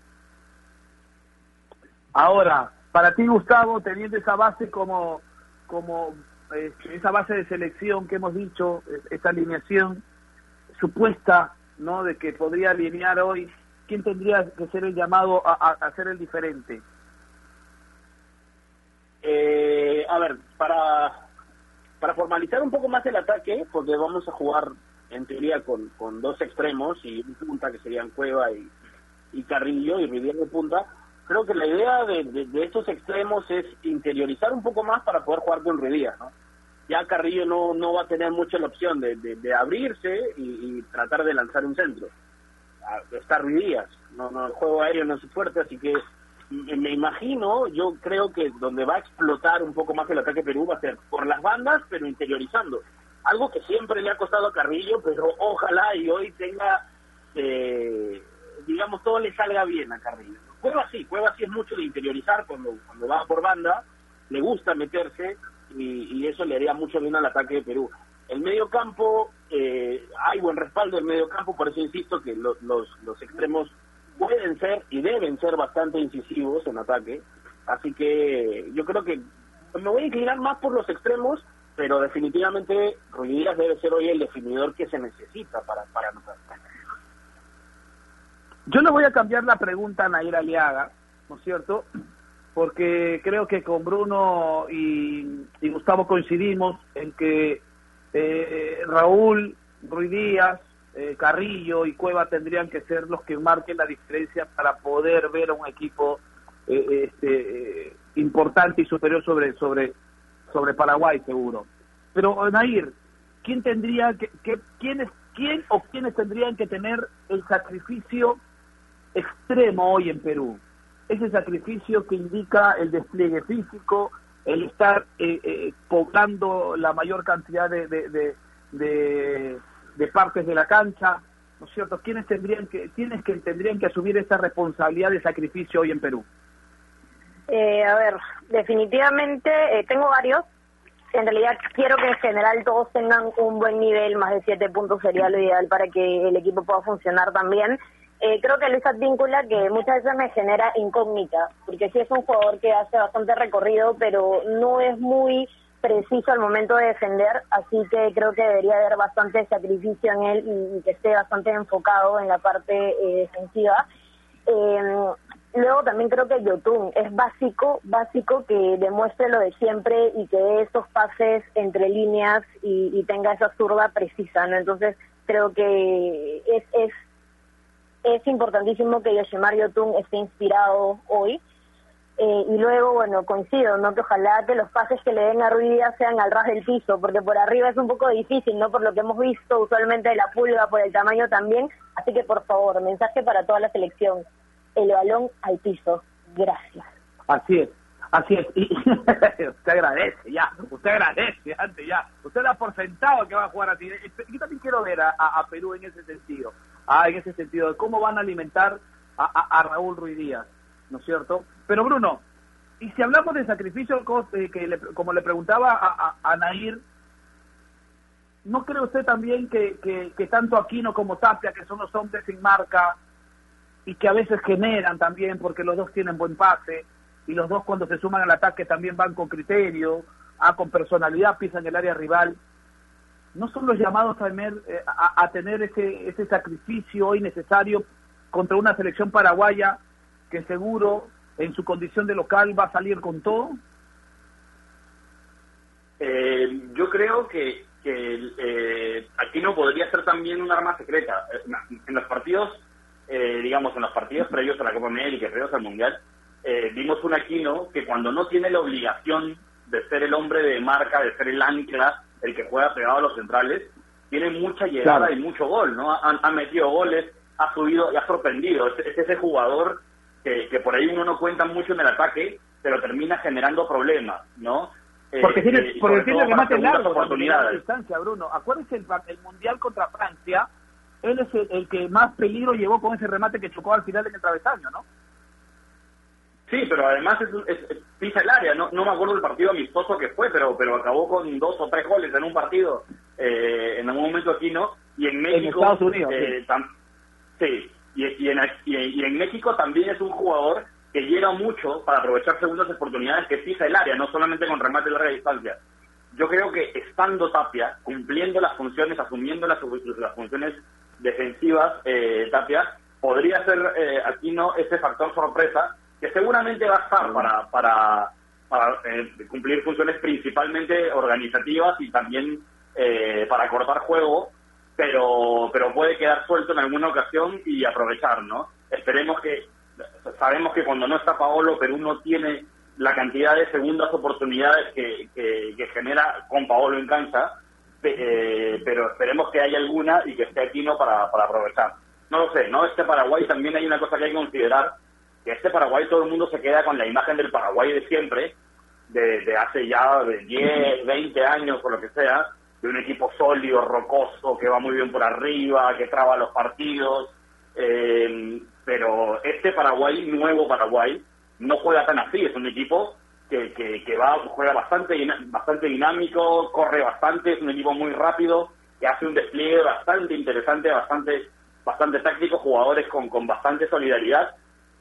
Ahora, para ti, Gustavo, teniendo esa base como, como eh, esa base de selección que hemos dicho, esta alineación supuesta, ¿no? De que podría alinear hoy, ¿quién tendría que ser el llamado a, a, a ser el diferente? Eh, a ver, para, para formalizar un poco más el ataque, porque vamos a jugar en teoría con, con dos extremos y un punta que serían Cueva y, y Carrillo y Riviera de punta, creo que la idea de, de, estos extremos es interiorizar un poco más para poder jugar con Ruidías, ¿no? Ya Carrillo no, no va a tener mucho la opción de, de, abrirse y, y tratar de lanzar un centro. Ah, Está Ruidías, no, no, el juego aéreo no es fuerte, así que me imagino, yo creo que donde va a explotar un poco más el ataque Perú va a ser por las bandas, pero interiorizando. Algo que siempre le ha costado a Carrillo, pero ojalá y hoy tenga, eh, digamos, todo le salga bien a Carrillo. Cueva sí, Cueva sí es mucho de interiorizar cuando, cuando va por banda, le gusta meterse y, y eso le haría mucho bien al ataque de Perú. El medio campo, eh, hay buen respaldo del medio campo, por eso insisto que lo- los, los extremos pueden ser y deben ser bastante incisivos en ataque. Así que yo creo que me voy a inclinar más por los extremos, pero definitivamente Ruiz Díaz debe ser hoy el definidor que se necesita para, para anotar. Yo le voy a cambiar la pregunta a Nair Aliaga, ¿no es cierto? Porque creo que con Bruno y, y Gustavo coincidimos en que eh, Raúl, Ruiz Díaz, eh, Carrillo y Cueva tendrían que ser los que marquen la diferencia para poder ver a un equipo eh, este, eh, importante y superior sobre, sobre, sobre Paraguay, seguro. Pero, Nair, ¿quién tendría que, que quién o quiénes tendrían que tener el sacrificio extremo hoy en Perú. Ese sacrificio que indica el despliegue físico, el estar eh, eh, poblando la mayor cantidad de, de, de- de partes de la cancha, ¿no es cierto? ¿Quiénes tendrían que, quiénes que tendrían que asumir esa responsabilidad de sacrificio hoy en Perú? Eh, a ver, definitivamente eh, tengo varios. En realidad quiero que en general todos tengan un buen nivel, más de siete puntos sería lo ideal para que el equipo pueda funcionar también. Eh, creo que Luis Advíncula, que muchas veces me genera incógnita, porque sí es un jugador que hace bastante recorrido, pero no es muy preciso al momento de defender, así que creo que debería haber bastante sacrificio en él y, que esté bastante enfocado en la parte eh, defensiva. Eh, luego también creo que Yotun es básico, básico que demuestre lo de siempre y que dé esos pases entre líneas y, y tenga esa zurda precisa, ¿no? Entonces creo que es, es, es importantísimo que Yoshimar Yotun esté inspirado hoy. Eh, y luego, bueno, coincido, ¿no? Que ojalá que los pases que le den a Ruiz Díaz sean al ras del piso, porque por arriba es un poco difícil, ¿no? Por lo que hemos visto usualmente de la pulga, por el tamaño también. Así que, por favor, mensaje para toda la selección. el balón al piso. Gracias. Así es, así es. Y usted agradece, ya. Usted agradece, antes ya. Usted da por sentado que va a jugar así. Yo también quiero ver a, a- Perú en ese sentido. Ah, en ese sentido, de cómo van a alimentar a, a- a Raúl Ruiz Díaz, ¿no es cierto? Pero Bruno, y si hablamos de sacrificio, eh, que le- como le preguntaba a, a, a Nair, ¿no cree usted también que, que, tanto Aquino como Tapia, que son los hombres sin marca, y que a veces generan también, porque los dos tienen buen pase, y los dos cuando se suman al ataque también van con criterio, ah, con personalidad, pisan el área rival, no son los llamados a tener, eh, a, a tener ese, ese sacrificio hoy necesario contra una selección paraguaya que seguro en su condición de local va a salir con todo? Eh, yo creo que, que eh, Aquino podría ser también un arma secreta. Eh, En los partidos, eh, digamos, en los partidos previos a la Copa América previos al Mundial, eh, vimos un Aquino que cuando no tiene la obligación de ser el hombre de marca, de ser el ancla, el que juega pegado a los centrales, tiene mucha llegada Claro. y mucho gol, ¿no? Ha, ha metido goles, ha subido y ha sorprendido. Es, es ese jugador que, que por ahí uno no cuenta mucho en el ataque, pero termina generando problemas, ¿no? Eh, Porque tiene, porque tiene remate largo a la oportunidades. distancia, Bruno. Acuérdense el, el Mundial contra Francia, él es el, el que más peligro llevó con ese remate que chocó al final en el travesaño, ¿no? Sí, pero además es, es- es- pisa el área. No, no me acuerdo el partido amistoso que fue, pero pero acabó con dos o tres goles en un partido eh, en algún momento aquí, ¿no? Y en México. Estados Unidos, eh, tam- sí, y, y en, y, en México también es un jugador que llega mucho para aprovechar segundas oportunidades que pisa el área, no solamente con remate de larga distancia. Yo creo que estando Tapia, cumpliendo las funciones, asumiendo las, las funciones defensivas, eh, Tapia, podría ser eh, aquí no ese factor sorpresa que seguramente va a estar para, para, para eh, cumplir funciones principalmente organizativas y también eh, para cortar juego, pero, pero puede quedar suelto en alguna ocasión y aprovechar, ¿no? Esperemos que, sabemos que cuando no está Paolo, Perú no tiene la cantidad de segundas oportunidades que, que, genera con Paolo en cancha, eh, pero esperemos que haya alguna y que esté Aquino para, para aprovechar. No lo sé, ¿no? Este Paraguay también hay una cosa que hay que considerar, que este Paraguay todo el mundo se queda con la imagen del Paraguay de siempre, de, de hace ya de 10, 20 años o lo que sea, de un equipo sólido, rocoso, que va muy bien por arriba, que traba los partidos, eh, pero este Paraguay, nuevo Paraguay, no juega tan así, es un equipo que, que, que va juega bastante bastante dinámico, corre bastante, es un equipo muy rápido, que hace un despliegue bastante interesante, bastante bastante táctico, jugadores con, con bastante solidaridad,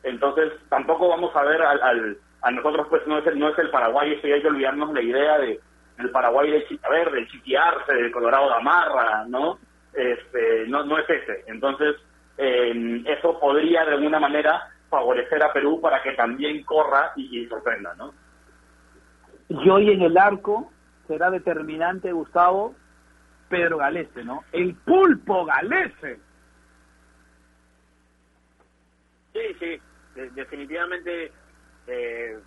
entonces tampoco vamos a ver al, al- a nosotros pues no es el, no es el Paraguay, eso y hay que olvidarnos la idea de el Paraguay de Chica Verde, el Chiquiarse, del Colorado de Amarra, ¿no? Este, no, no es ese. Entonces, eh, eso podría de alguna manera favorecer a Perú para que también corra y, y sorprenda, ¿no? Y hoy en el arco será determinante, Gustavo, Pedro Galese, ¿no? El pulpo Galese. Sí, sí, de- definitivamente eh,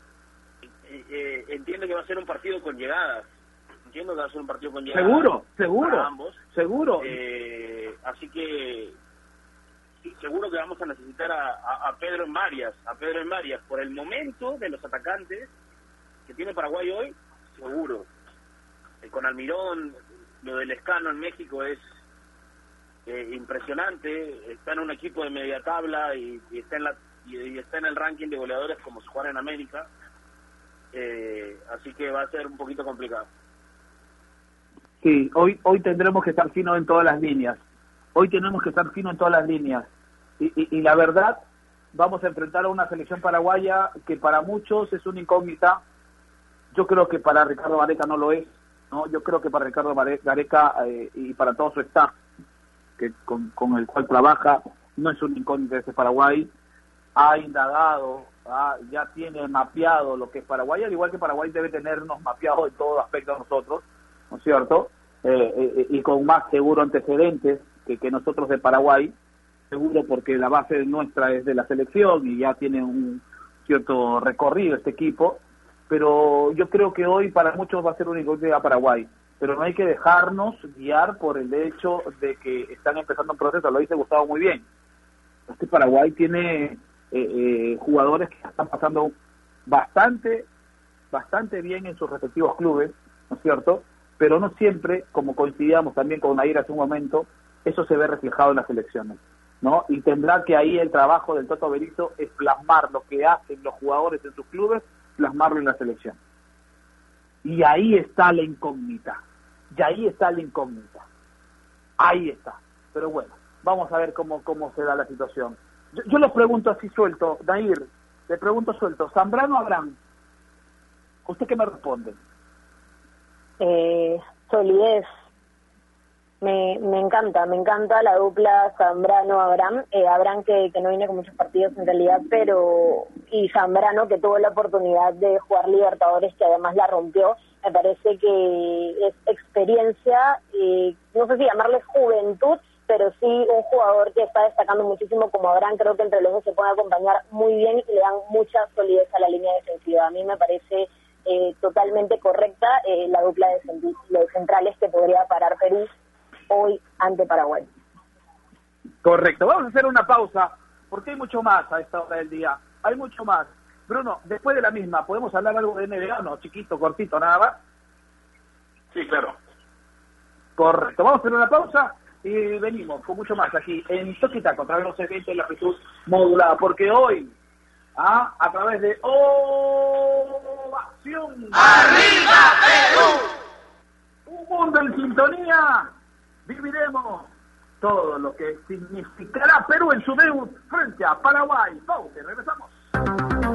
eh, eh, entiendo que va a ser un partido con llegadas. Entiendo que va a ser un partido con. Seguro, seguro, para ambos. seguro. Eh, así que sí, seguro que vamos a necesitar a, a- a Pedro en varias, a Pedro en varias. Por el momento de los atacantes que tiene Paraguay hoy, seguro. Eh, con Almirón, lo del Escano en México es eh, impresionante. Está en un equipo de media tabla y, y está en la y, y está en el ranking de goleadores como si jugara en América. Eh, así que va a ser un poquito complicado. Sí, hoy, hoy tendremos que estar fino en todas las líneas. Hoy tenemos que estar fino en todas las líneas. Y, y, la verdad, vamos a enfrentar a una selección paraguaya que para muchos es una incógnita. Yo creo que para Ricardo Gareca no lo es. ¿no? Yo creo que para Ricardo Gareca eh, y para todo su staff que con, con el cual trabaja, no es una incógnita ese Paraguay. Ha indagado, ha- ya tiene mapeado lo que es Paraguay, al igual que Paraguay debe tenernos mapeado en todo aspecto a nosotros. ¿No es cierto? Eh, eh, y con más seguro antecedentes que, nosotros de Paraguay, seguro porque la base nuestra es de la selección y ya tiene un cierto recorrido este equipo, pero yo creo que hoy para muchos va a ser una incógnita Paraguay, pero no hay que dejarnos guiar por el hecho de que están empezando un proceso, lo dice Gustavo muy bien. Este Paraguay tiene eh, eh, jugadores que están pasando bastante, bastante bien en sus respectivos clubes, ¿no es cierto? Pero no siempre, como coincidíamos también con Nair hace un momento, eso se ve reflejado en las elecciones, ¿no? Y tendrá que ahí el trabajo del Toto Berizzo es plasmar lo que hacen los jugadores en sus clubes, plasmarlo en la selección. Y ahí está la incógnita. Y ahí está la incógnita. Ahí está. Pero bueno, vamos a ver cómo, cómo se da la situación. Yo, yo les pregunto así suelto, Nair, le pregunto suelto, ¿Zambrano Abraham? ¿Usted qué me responde? Eh, solidez. Me, me encanta, me encanta la dupla Zambrano-Abraham. Eh, que, no viene con muchos partidos en realidad, pero y Zambrano que tuvo la oportunidad de jugar Libertadores, que además la rompió. Me parece que es experiencia, eh, no sé si llamarle juventud, pero sí un jugador que está destacando muchísimo como Abraham. Creo que entre los dos se pueden acompañar muy bien y le dan mucha solidez a la línea defensiva. A mí me parece eh, totalmente correcta eh, la dupla de, cent- de centrales que podría parar Perú hoy ante Paraguay. Correcto, vamos a hacer una pausa, porque hay mucho más a esta hora del día. Hay mucho más. Bruno, después de la misma, ¿podemos hablar algo de NBA no? Chiquito, cortito, nada más. Sí, claro. Correcto, vamos a hacer una pausa y venimos con mucho más aquí en Toquita contra los eventos de la amplitud modulada, porque hoy, ah, a través de Ovación. ¡Arriba Perú! Un mundo en sintonía, viviremos todo lo que significará Perú en su debut frente a Paraguay. Pausa, regresamos.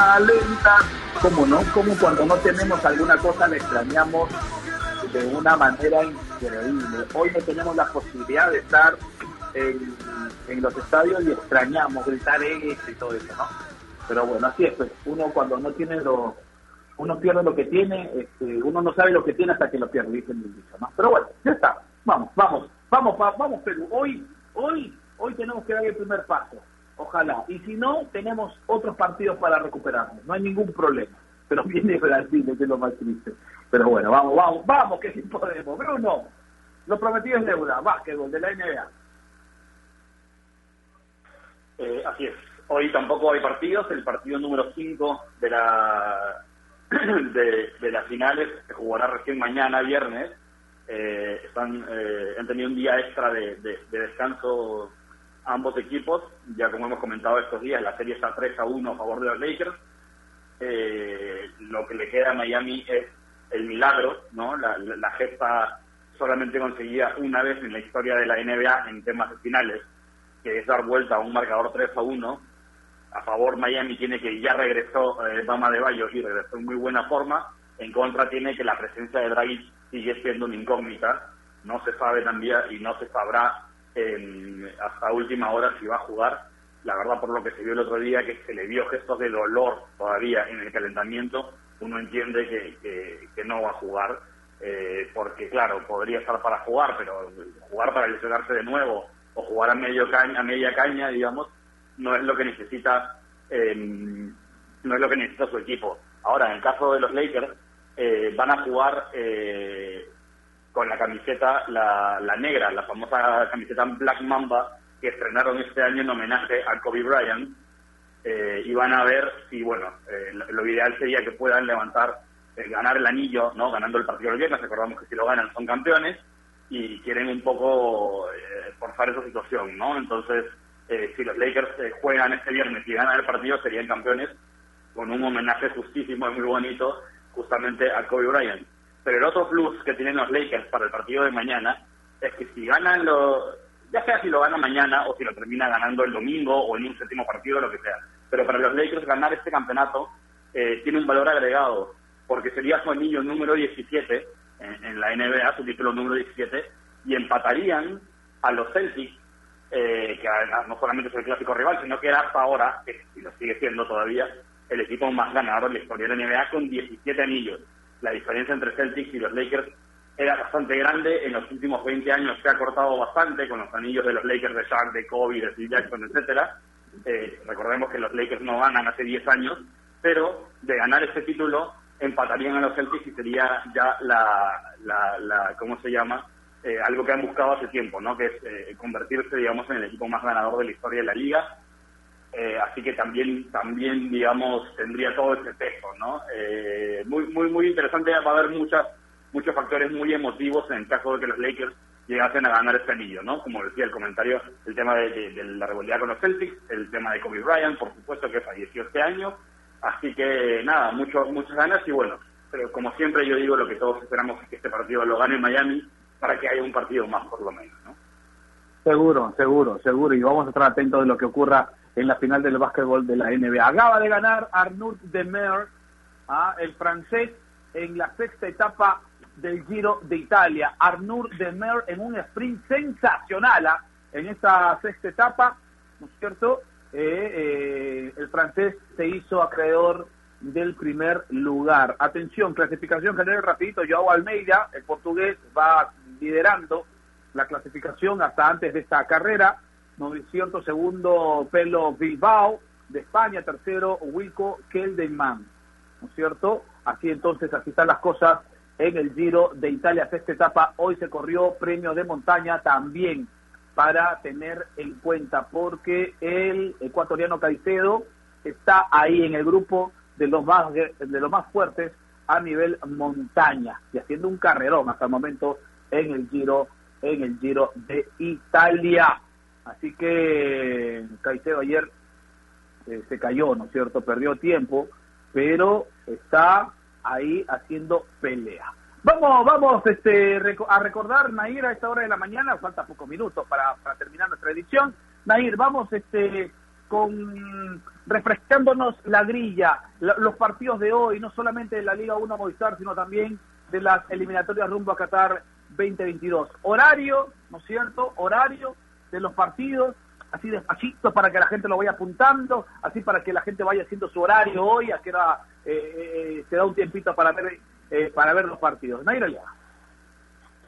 Alentar. ¿Cómo no? Como cuando no tenemos alguna cosa la extrañamos de una manera increíble. Hoy no tenemos la posibilidad de estar en, en los estadios y extrañamos gritar esto y todo eso, ¿no? Pero bueno, así es, pues uno cuando no tiene lo, uno pierde lo que tiene, este, uno no sabe lo que tiene hasta que lo pierde, dice el dicho. Pero bueno, ya está, vamos, vamos, vamos, vamos Perú, hoy, hoy, hoy tenemos que dar el primer paso, ojalá, y si no, tenemos otros partidos para recuperarnos, no hay ningún problema, pero viene Brasil, es lo más triste, pero bueno, vamos, vamos, vamos, que sí podemos, Bruno, lo prometido es deuda, básquetbol de la NBA. Eh, así es. Hoy tampoco hay partidos. El partido número 5 de la de, las finales se jugará recién mañana, viernes. Eh, están eh, han tenido un día extra de descanso ambos equipos. Ya como hemos comentado estos días, la serie está 3 a 1 a favor de los Lakers. Eh, lo que le queda a Miami es el milagro, ¿no? La, la, la gesta solamente conseguida una vez en la historia de la NBA en temas finales, que es dar vuelta a un marcador 3 a 1. A favor Miami tiene que ya regresó eh, Bama de Bayo y regresó en muy buena forma. En contra tiene que la presencia de Dragic sigue siendo una incógnita. No se sabe también y no se sabrá en- hasta última hora si va a jugar. La verdad, por lo que se vio el otro día, que se le vio gestos de dolor todavía en el calentamiento, uno entiende que, que- que no va a jugar. eh, porque, claro, podría estar para jugar, pero jugar para lesionarse de nuevo o jugar a, medio caña, a media caña, digamos, no es lo que necesita eh, no es lo que necesita su equipo. Ahora, en el caso de los Lakers, eh, van a jugar eh, con la camiseta, la, la negra, la famosa camiseta Black Mamba, que estrenaron este año en homenaje a Kobe Bryant, eh, y van a ver si, bueno, eh, lo, ideal sería que puedan levantar, eh, ganar el anillo, ¿no? Ganando el partido del viernes, recordamos que si lo ganan son campeones, y quieren un poco eh, forzar esa situación, ¿no? Entonces, eh, si los Lakers eh, juegan este viernes y ganan el partido, serían campeones con un homenaje justísimo y muy bonito justamente a Kobe Bryant. Pero el otro plus que tienen los Lakers para el partido de mañana es que si ganan lo, ya sea si lo ganan mañana o si lo termina ganando el domingo o en un séptimo partido, lo que sea. Pero para los Lakers ganar este campeonato eh, tiene un valor agregado, porque sería su anillo número 17 en, la NBA, su título número 17, y empatarían a los Celtics, eh, que no solamente es el clásico rival, sino que era hasta ahora, que, y lo sigue siendo todavía, el equipo más ganador de la historia de la NBA con 17 anillos. La diferencia entre Celtics y los Lakers era bastante grande. En los últimos 20 años se ha cortado bastante con los anillos de los Lakers de Shaq, de Kobe, de Steve Jackson, etcétera. Eh, recordemos que los Lakers no ganan hace 10 años, pero de ganar este título empatarían a los Celtics y sería ya la, la, la ¿cómo se llama? Eh, algo que han buscado hace tiempo, ¿no? Que es eh, convertirse, digamos, en el equipo más ganador de la historia de la liga. Eh, así que también, también, digamos, tendría todo ese peso, ¿no? Eh, muy, muy, muy interesante. Va a haber muchas, muchos factores muy emotivos en el caso de que los Lakers llegasen a ganar este anillo, ¿no? Como decía el comentario, el tema de, la rivalidad con los Celtics, el tema de Kobe Bryant, por supuesto, que falleció este año. Así que, nada, mucho, muchas ganas y bueno, pero como siempre yo digo, lo que todos esperamos es que este partido lo gane Miami para que haya un partido más, por lo menos, ¿no? Seguro, seguro, seguro. Y vamos a estar atentos de lo que ocurra en la final del básquetbol de la NBA. Acaba de ganar Arnaud Demer, ah, el francés, en la sexta etapa del Giro de Italia. Arnaud Demer en un sprint sensacional ah, en esta sexta etapa, ¿no es cierto? Eh, eh, el francés se hizo acreedor del primer lugar. Atención, clasificación general rapidito. Joao Almeida, el portugués, va liderando la clasificación hasta antes de esta carrera. 900 segundo Pelo Bilbao de España, tercero Wilco Kelderman, ¿no es cierto? Así entonces, así están las cosas en el Giro de Italia, sexta etapa. Hoy se corrió premio de montaña también para tener en cuenta, porque el ecuatoriano Caicedo está ahí en el grupo de los más de los más fuertes a nivel montaña y haciendo un carrerón hasta el momento en el Giro en el Giro de Italia. Así que Caicedo ayer eh, se cayó, ¿no es cierto? Perdió tiempo, pero está ahí haciendo pelea. Vamos, vamos este, a recordar, Nair, a esta hora de la mañana, falta pocos minutos para, para terminar nuestra edición. Nair, vamos este, con refrescándonos la grilla, la- los partidos de hoy, no solamente de la Liga 1 Movistar, sino también de las eliminatorias rumbo a Qatar 2022. Horario, ¿no es cierto? Horario de los partidos, así despacito para que la gente lo vaya apuntando, así para que la gente vaya haciendo su horario hoy, a que hora eh, eh, se da un tiempito para ver eh, para ver los partidos. Nairo ya.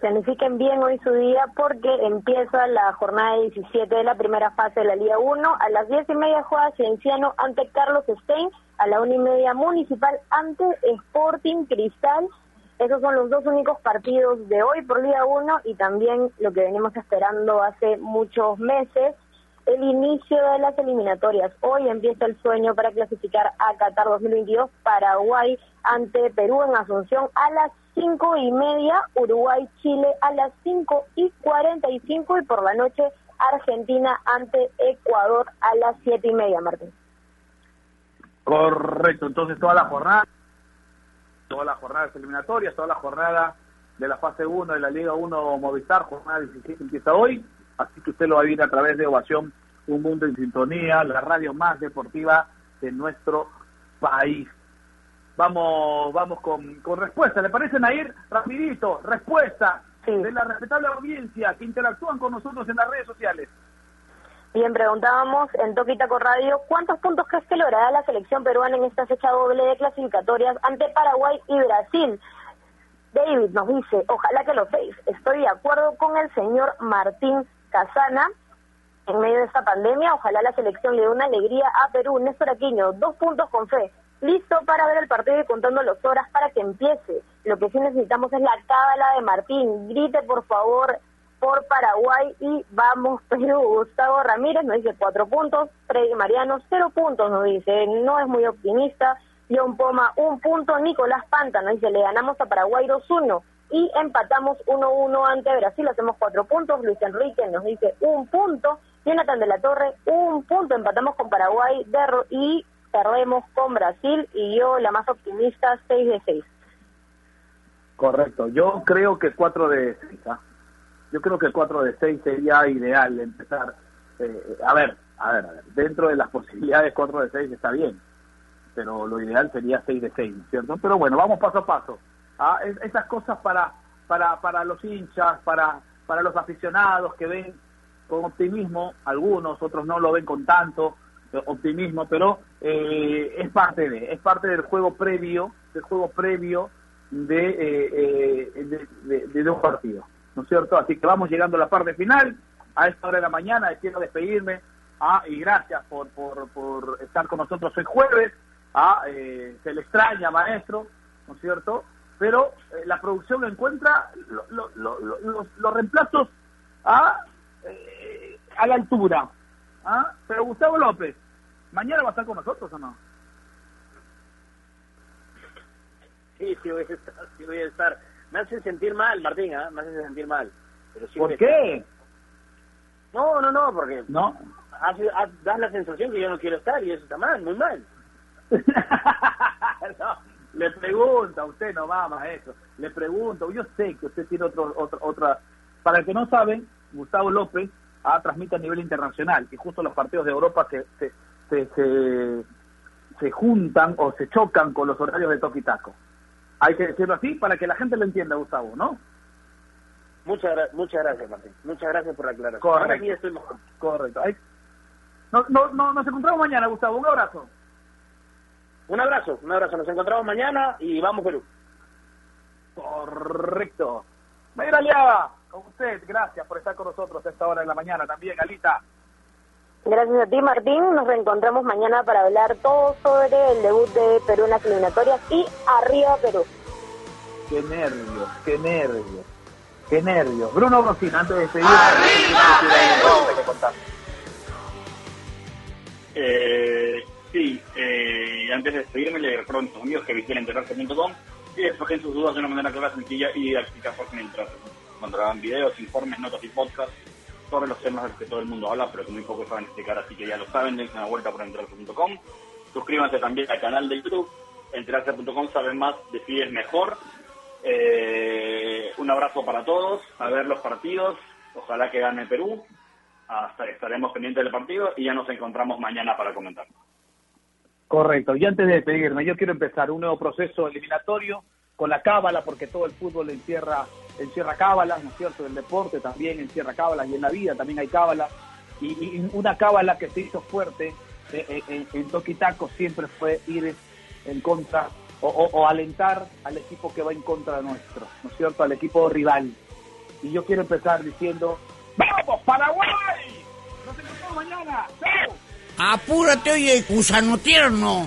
Planifiquen bien hoy su día porque empieza la jornada 17 de la primera fase de la Liga 1. A las 10 y media juega Cienciano ante Carlos Stein. A la 1 y media Municipal ante Sporting Cristal. Esos son los dos únicos partidos de hoy por Liga 1 y también lo que venimos esperando hace muchos meses, el inicio de las eliminatorias. Hoy empieza el sueño para clasificar a Qatar 2022, Paraguay ante Perú en Asunción a las cinco y media, Uruguay-Chile a las cinco y cuarenta y cinco y por la noche Argentina ante Ecuador a las siete y media, Martín. Correcto, entonces toda la jornada, toda la jornada de eliminatorias, toda la jornada de la fase 1 de la Liga 1 Movistar, jornada 17 empieza hoy, así que usted lo va a vivir a través de Ovación, Un Mundo en Sintonía, la radio más deportiva de nuestro país. Vamos, vamos con, con respuesta. ¿Le parece, Nair? Rapidito, respuesta de la respetable audiencia que interactúan con nosotros en las redes sociales. Bien, preguntábamos en Toquitaco Radio, ¿cuántos puntos crees que logrará la selección peruana en esta fecha doble de clasificatorias ante Paraguay y Brasil? David nos dice, ojalá que lo seis. Estoy de acuerdo con el señor Martín Casana. en medio de esta pandemia. Ojalá la selección le dé una alegría a Perú. Néstor Aquino, dos puntos con fe. Listo para ver el partido y contando las horas para que empiece. Lo que sí necesitamos es la cábala de Martín. Grite, por favor, por Paraguay y vamos Perú. Gustavo Ramírez nos dice cuatro puntos. Freddy Mariano, cero puntos, nos dice. No es muy optimista. John Poma, un punto. Nicolás Panta nos dice, le ganamos a Paraguay 2-1 y empatamos 1-1 ante Brasil, hacemos cuatro puntos. Luis Enrique nos dice un punto. Jonathan de la Torre, un punto. Empatamos con Paraguay derro- y perdemos con Brasil. Y yo, la más optimista, 6 de 6. Correcto. Yo creo que 4 de 6. Yo creo que 4 de 6 sería ideal empezar. eh, a ver, a ver, a ver. Dentro de las posibilidades, 4 de 6 está bien. Pero lo ideal sería 6 de 6, ¿no es ¿cierto? Pero bueno, vamos paso a paso. Ah, es- esas cosas para, para, para los hinchas, para, para los aficionados que ven con optimismo, algunos, otros no lo ven con tanto eh, optimismo, pero eh, es parte de, es parte del juego previo, del juego previo de, eh, eh, de, de- dos partidos, ¿no es cierto? Así que vamos llegando a la parte final, a esta hora de la mañana, quiero despedirme, ah, y gracias por, por, por estar con nosotros hoy jueves, ah, eh, se le extraña, maestro, ¿no es cierto? Pero eh, la producción encuentra lo- lo- lo- lo- los, los reemplazos a, eh, a la altura. ¿ah? Pero Gustavo López, ¿mañana va a estar con nosotros o no? Sí, sí voy a estar. Sí voy a estar. Me hace sentir mal, Martín, ¿ah? Me hace sentir mal. Pero ¿Por qué? No, no, no, porque No. hace, ha- das la sensación que yo no quiero estar y eso está mal, muy mal. No, le pregunto a usted nomás, maestro. Le pregunto, yo sé que usted tiene otro, otro, otra... Para el que no saben, Gustavo López ah, transmite a nivel internacional y justo los partidos de Europa se, se, se, se, se juntan o se chocan con los horarios de Toki Taco. Hay que decirlo así para que la gente lo entienda, Gustavo, ¿no? Muchas, muchas gracias, Martín. Muchas gracias por la aclaración. Correcto. Ahora estoy mejor. Correcto. Hay- No, no, no, nos encontramos mañana, Gustavo. Un abrazo. Un abrazo, un abrazo. Nos encontramos mañana y vamos Perú. Correcto. Mayra Aliaga, con usted, gracias por estar con nosotros a esta hora de la mañana también, Alita. Gracias a ti, Martín. Nos reencontramos mañana para hablar todo sobre el debut de Perú en las eliminatorias y arriba Perú. Qué nervios, qué nervios, qué nervios. Bruno Brocina, antes de seguir. Eh, sí, eh, antes de despedirme le recuerdo a mis amigos que visiten enterarse.com y despejen sus dudas de una manera clara, sencilla y didáctica por enterarse. Encontrarán videos, informes, notas y podcasts sobre los temas de los que todo el mundo habla, pero que muy pocos saben explicar, así que ya lo saben, dense una vuelta por enterarse.com. Suscríbanse también al canal de YouTube, enterarse.com saben más, decides mejor. Eh, un abrazo para todos, a ver los partidos, ojalá que gane Perú, hasta estaremos pendientes del partido y ya nos encontramos mañana para comentar. Correcto. Y antes de despedirme, yo quiero empezar un nuevo proceso eliminatorio con la cábala, porque todo el fútbol encierra, encierra cábalas, ¿no es cierto? El deporte también encierra cábalas y en la vida también hay cábalas. Y, una cábala que se hizo fuerte eh, eh, en, en Toquitaco siempre fue ir en contra o alentar al equipo que va en contra nuestro, ¿no es cierto? Al equipo rival. Y yo quiero empezar diciendo, ¡Vamos, Paraguay! Nos encontramos mañana. ¡Chao! Apúrate, oye, gusano tierno.